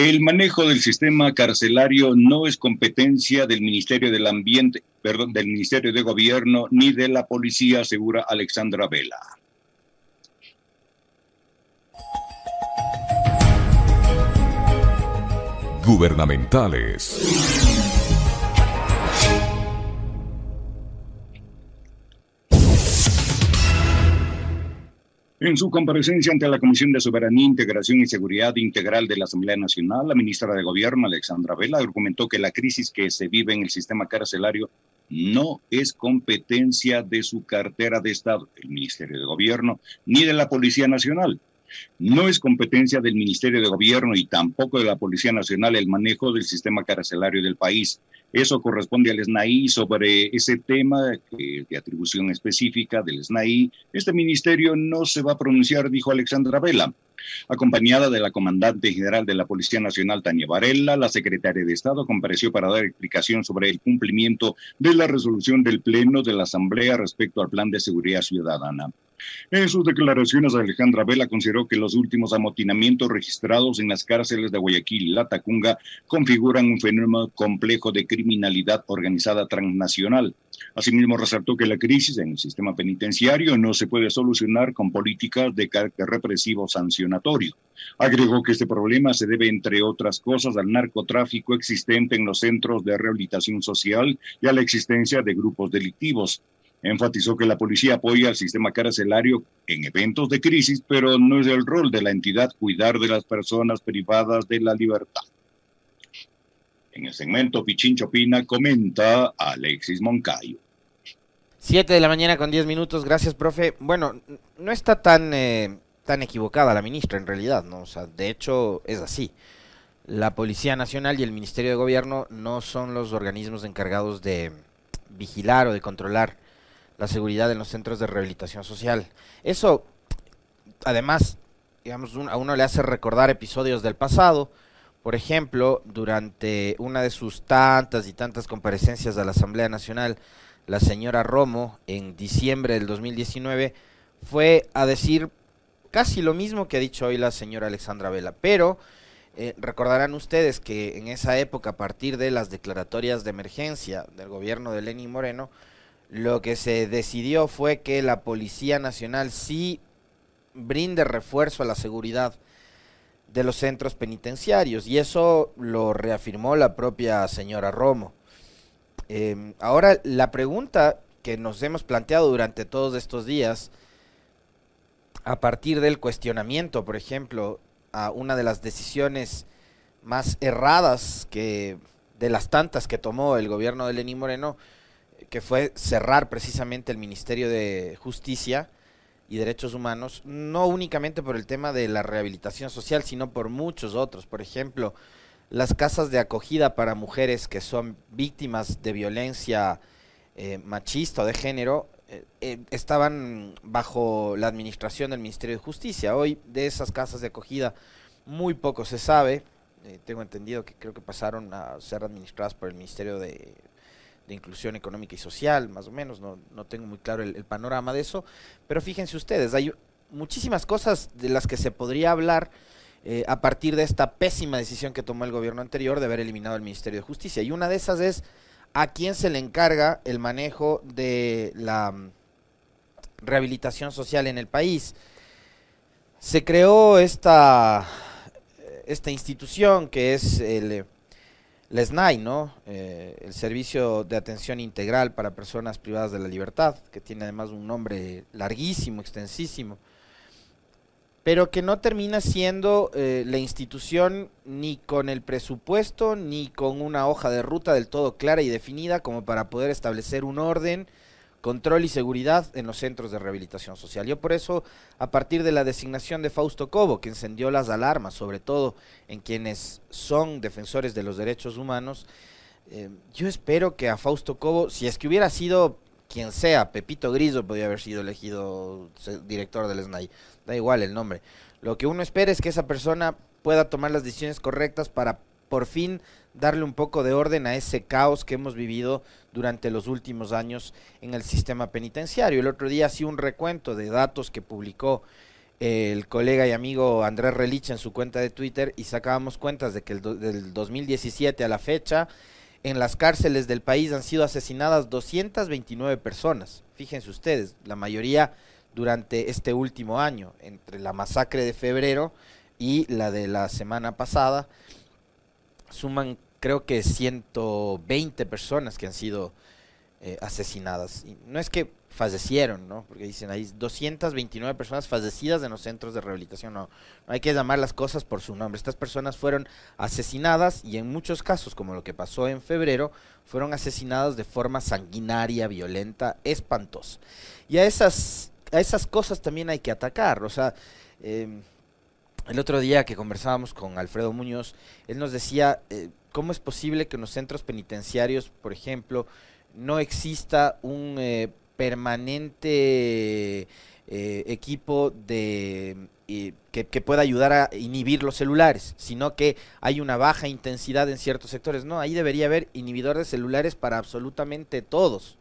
El manejo del sistema carcelario no es competencia del Ministerio del Ambiente, perdón, del Ministerio de Gobierno ni de la Policía, asegura Alexandra Vela. Gubernamentales. En su comparecencia ante la Comisión de Soberanía, Integración y Seguridad Integral de la Asamblea Nacional, la ministra de Gobierno, Alexandra Vela, argumentó que la crisis que se vive en el sistema carcelario no es competencia de su cartera de Estado, el Ministerio de Gobierno, ni de la Policía Nacional. No es competencia del Ministerio de Gobierno y tampoco de la Policía Nacional el manejo del sistema carcelario del país. Eso corresponde al SNAI sobre ese tema de atribución específica del SNAI. Este ministerio no se va a pronunciar, dijo Alexandra Vela. Acompañada de la comandante general de la Policía Nacional, Tania Varela, la secretaria de Estado compareció para dar explicación sobre el cumplimiento de la resolución del Pleno de la Asamblea respecto al Plan de Seguridad Ciudadana. En sus declaraciones, Alejandra Vela consideró que los últimos amotinamientos registrados en las cárceles de Guayaquil y La Tacunga configuran un fenómeno complejo de criminalidad organizada transnacional. Asimismo, resaltó que la crisis en el sistema penitenciario no se puede solucionar con políticas de carácter represivo sancionatorio. Agregó que este problema se debe, entre otras cosas, al narcotráfico existente en los centros de rehabilitación social y a la existencia de grupos delictivos. Enfatizó que la policía apoya al sistema carcelario en eventos de crisis, pero no es el rol de la entidad cuidar de las personas privadas de la libertad. En el segmento Pichincho Pina comenta Alexis Moncayo. Siete de la mañana con diez minutos, gracias, profe. Bueno, no está tan, eh, tan equivocada la ministra en realidad, ¿no? O sea, de hecho es así. La Policía Nacional y el Ministerio de Gobierno no son los organismos encargados de vigilar o de controlar la seguridad en los centros de rehabilitación social. Eso, además, a uno le hace recordar episodios del pasado. Por ejemplo, durante una de sus tantas y tantas comparecencias a la Asamblea Nacional, la señora Romo, en diciembre del 2019, fue a decir casi lo mismo que ha dicho hoy la señora Alexandra Vela. Pero eh, recordarán ustedes que en esa época, a partir de las declaratorias de emergencia del gobierno de Lenín Moreno, lo que se decidió fue que la Policía Nacional sí brinde refuerzo a la seguridad de los centros penitenciarios y eso lo reafirmó la propia señora Romo. Em, ahora, la pregunta que nos hemos planteado durante todos estos días, a partir del cuestionamiento, por ejemplo, a una de las decisiones más erradas que de las tantas que tomó el gobierno de Lenín Moreno, que fue cerrar precisamente el Ministerio de Justicia y Derechos Humanos, no únicamente por el tema de la rehabilitación social, sino por muchos otros. Por ejemplo, las casas de acogida para mujeres que son víctimas de violencia eh, machista o de género eh, eh, estaban bajo la administración del Ministerio de Justicia. Hoy de esas casas de acogida muy poco se sabe. tengo entendido que creo que pasaron a ser administradas por el Ministerio de de inclusión económica y social, más o menos, no, no tengo muy claro el, panorama de eso, pero fíjense ustedes, hay muchísimas cosas de las que se podría hablar eh, a partir de esta pésima decisión que tomó el gobierno anterior de haber eliminado el Ministerio de Justicia, y una de esas es a quién se le encarga el manejo de la mm, rehabilitación social en el país. Se creó esta, esta institución que es el el SNAI, ¿no? Eh, el Servicio de Atención Integral para Personas Privadas de la Libertad, que tiene además un nombre larguísimo, extensísimo, pero que no termina siendo eh, la institución ni con el presupuesto ni con una hoja de ruta del todo clara y definida como para poder establecer un orden control y seguridad en los centros de rehabilitación social. Yo por eso, a partir de la designación de Fausto Cobo, que encendió las alarmas, sobre todo en quienes son defensores de los derechos humanos, eh, yo espero que a Fausto Cobo, si es que hubiera sido quien sea, Pepito Griso podría haber sido elegido director del SNAI, da igual el nombre. Lo que uno espera es que esa persona pueda tomar las decisiones correctas para por fin darle un poco de orden a ese caos que hemos vivido durante los últimos años en el sistema penitenciario. El otro día hacía un recuento de datos que publicó el colega y amigo Andrés Relich en su cuenta de Twitter y sacábamos cuentas de que el del 2017 a la fecha en las cárceles del país han sido asesinadas 229 personas. Fíjense ustedes, la mayoría durante este último año, entre la masacre de febrero y la de la semana pasada, suman creo que 120 personas que han sido eh, asesinadas. No es que fallecieron, ¿no? Porque dicen hay 229 personas fallecidas en los centros de rehabilitación. No, no hay que llamar las cosas por su nombre. Estas personas fueron asesinadas y en muchos casos, como lo que pasó en febrero, fueron asesinadas de forma sanguinaria, violenta, espantosa. Y a esas, a esas cosas también hay que atacar. O sea, em, el otro día que conversábamos con Alfredo Muñoz, él nos decía, eh, ¿cómo es posible que en los centros penitenciarios, por ejemplo, no exista un eh, permanente eh, equipo de que, que, pueda ayudar a inhibir los celulares, sino que hay una baja intensidad en ciertos sectores. No, ahí debería haber inhibidores celulares para absolutamente todos,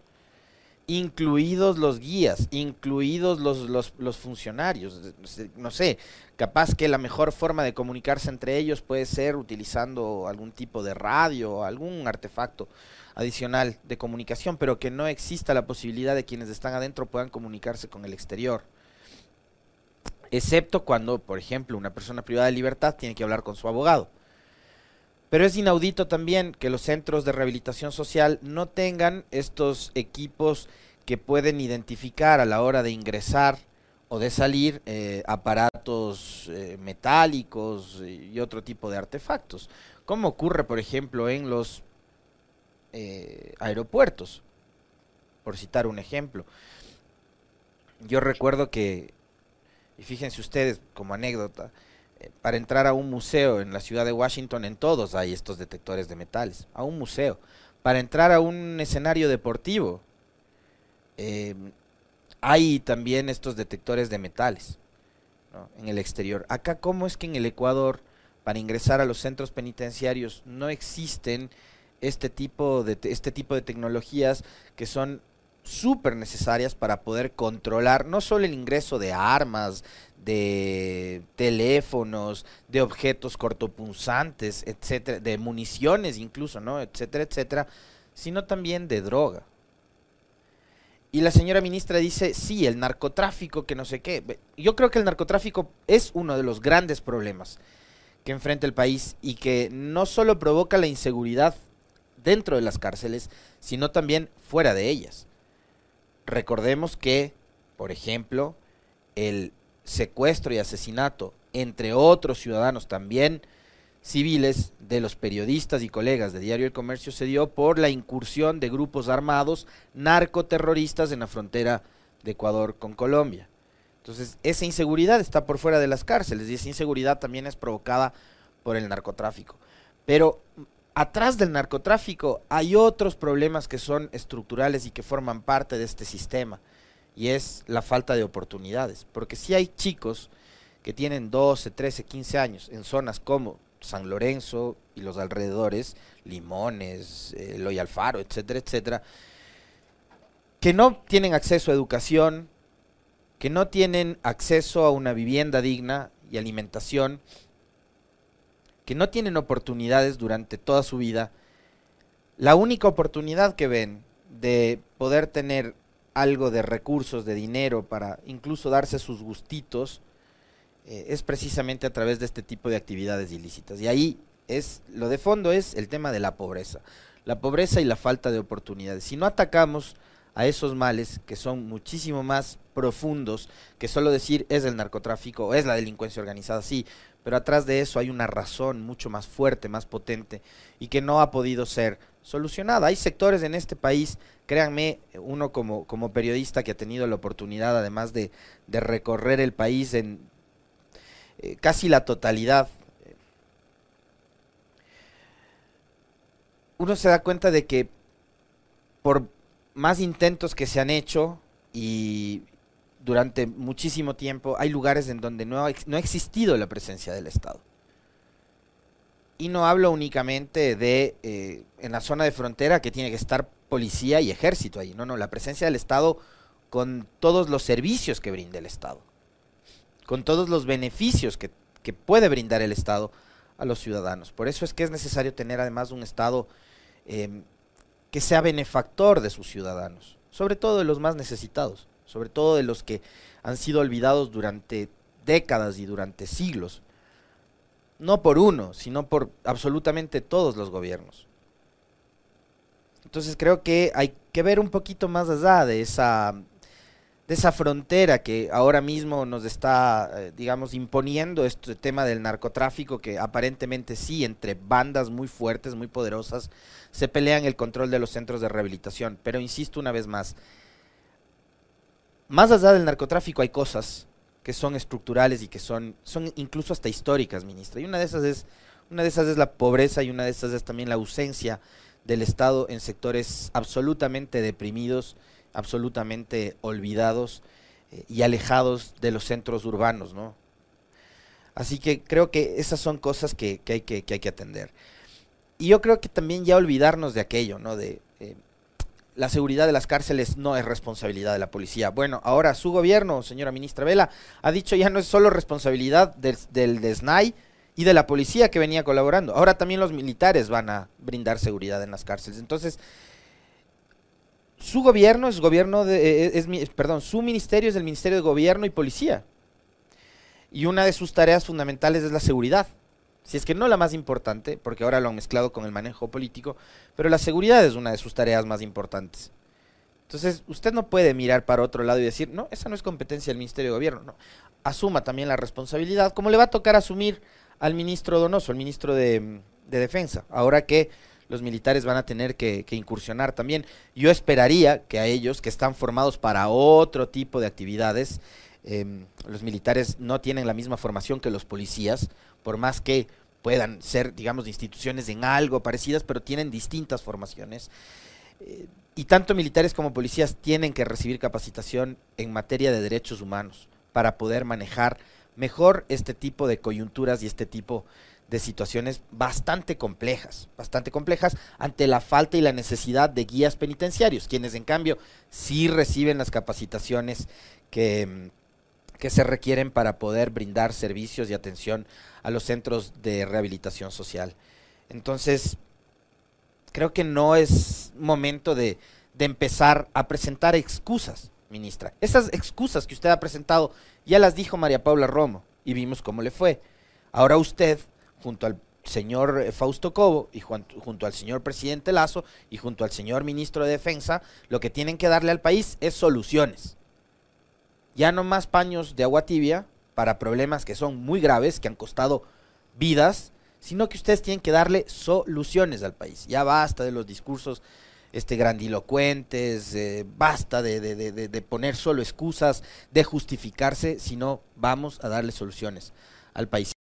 incluidos los guías, incluidos los, los, los funcionarios. No sé, capaz que la mejor forma de comunicarse entre ellos puede ser utilizando algún tipo de radio algún artefacto adicional de comunicación, pero que no exista la posibilidad de quienes están adentro puedan comunicarse con el exterior. Excepto cuando, por ejemplo, una persona privada de libertad tiene que hablar con su abogado. Pero es inaudito también que los centros de rehabilitación social no tengan estos equipos que pueden identificar a la hora de ingresar o de salir eh, aparatos eh, metálicos y otro tipo de artefactos, como ocurre por ejemplo en los eh, aeropuertos, por citar un ejemplo. Yo recuerdo que, y fíjense ustedes como anécdota, eh, para entrar a un museo en la ciudad de Washington, en todos hay estos detectores de metales, a un museo. Para entrar a un escenario deportivo, eh, hay también estos detectores de metales en el exterior. Acá, ¿cómo es que en el Ecuador, para ingresar a los centros penitenciarios, no existen este tipo de, este tipo de tecnologías que son súper necesarias para poder controlar no solo el ingreso de armas, de teléfonos, de objetos cortopunzantes, etcétera, de municiones incluso, ¿no? etcétera, etcétera, sino también de droga. Y la señora ministra dice, sí, el narcotráfico, que no sé qué. Yo creo que el narcotráfico es uno de los grandes problemas que enfrenta el país y que no solo provoca la inseguridad dentro de las cárceles, sino también fuera de ellas. Recordemos que, por ejemplo, el secuestro y asesinato, entre otros ciudadanos también civiles, de los periodistas y colegas de Diario El Comercio se dio por la incursión de grupos armados narcoterroristas en la frontera de Ecuador con Colombia. Entonces, esa inseguridad está por fuera de las cárceles y esa inseguridad también es provocada por el narcotráfico. Pero atrás del narcotráfico hay otros problemas que son estructurales y que forman parte de este sistema. Y es la falta de oportunidades. Porque si hay chicos que tienen 12, 13, 15 años en zonas como San Lorenzo y los alrededores, Limones, eh, Loy Alfaro, etcétera, etcétera, que no tienen acceso a educación, que no tienen acceso a una vivienda digna y alimentación, que no tienen oportunidades durante toda su vida, la única oportunidad que ven de poder tener algo de recursos, de dinero, para incluso darse sus gustitos, eh, es precisamente a través de este tipo de actividades ilícitas. Y ahí es, lo de fondo es el tema de la pobreza. La pobreza y la falta de oportunidades. Si no atacamos a esos males que son muchísimo más profundos que solo decir es el narcotráfico o es la delincuencia organizada, sí, pero atrás de eso hay una razón mucho más fuerte, más potente y que no ha podido ser solucionada. Hay sectores en este país, créanme, uno como, como periodista que ha tenido la oportunidad además de, de recorrer el país en eh, casi la totalidad, uno se da cuenta de que por más intentos que se han hecho y durante muchísimo tiempo, hay lugares en donde no ha, no ha existido la presencia del Estado. Y no hablo únicamente de eh, en la zona de frontera que tiene que estar policía y ejército ahí. No, no, la presencia del Estado con todos los servicios que brinda el Estado. con todos los beneficios que, puede brindar el Estado a los ciudadanos. Por eso es que es necesario tener además un Estado em, que sea benefactor de sus ciudadanos, sobre todo de los más necesitados, sobre todo de los que han sido olvidados durante décadas y durante siglos. No por uno, sino por absolutamente todos los gobiernos. Entonces creo que hay que ver un poquito más allá de esa, de esa frontera que ahora mismo nos está, eh, digamos, imponiendo este tema del narcotráfico, que aparentemente sí, entre bandas muy fuertes, muy poderosas, se pelean el control de los centros de rehabilitación. Pero insisto una vez más, más allá del narcotráfico hay cosas que son estructurales y que son, son incluso hasta históricas, ministra. Y una de esas es, una de esas es la pobreza y una de esas es también la ausencia del Estado en sectores absolutamente deprimidos, absolutamente olvidados eh, y alejados de los centros urbanos, ¿no? Así que creo que esas son cosas que, hay, que, hay que atender. Y yo creo que también ya olvidarnos de aquello, ¿no? De eh, la seguridad de las cárceles no es responsabilidad de la policía. Bueno, ahora su gobierno, señora ministra Vela, ha dicho ya no es solo responsabilidad del, del DESNAI, y de la policía que venía colaborando. Ahora también los militares van a brindar seguridad en las cárceles. Entonces, su gobierno es gobierno de, eh, es, perdón, su ministerio es el Ministerio de Gobierno y Policía. Y una de sus tareas fundamentales es la seguridad. Si es que no la más importante, porque ahora lo han mezclado con el manejo político, pero la seguridad es una de sus tareas más importantes. Entonces, usted no puede mirar para otro lado y decir, no, esa no es competencia del Ministerio de Gobierno. No. Asuma también la responsabilidad, como le va a tocar asumir al ministro Donoso, al ministro de, Defensa, ahora que los militares van a tener que, incursionar también. Yo esperaría que a ellos, que están formados para otro tipo de actividades, em, los militares no tienen la misma formación que los policías, por más que puedan ser, digamos, instituciones en algo parecidas, pero tienen distintas formaciones. Eh, y tanto militares como policías tienen que recibir capacitación en materia de derechos humanos para poder manejar mejor este tipo de coyunturas y este tipo de situaciones bastante complejas, bastante complejas ante la falta y la necesidad de guías penitenciarios, quienes en cambio sí reciben las capacitaciones que, que se requieren para poder brindar servicios y atención a los centros de rehabilitación social. Entonces, creo que no es momento de, de empezar a presentar excusas ministra. Esas excusas que usted ha presentado ya las dijo María Paula Romo y vimos cómo le fue. Ahora usted, junto al señor eh, Fausto Cobo y junto, al señor presidente Lazo y junto al señor ministro de Defensa, lo que tienen que darle al país es soluciones. Ya no más paños de agua tibia para problemas que son muy graves, que han costado vidas, sino que ustedes tienen que darle soluciones al país. Ya basta de los discursos este, grandilocuentes, eh, basta de, de, poner solo excusas, de justificarse, sino vamos a darle soluciones al país.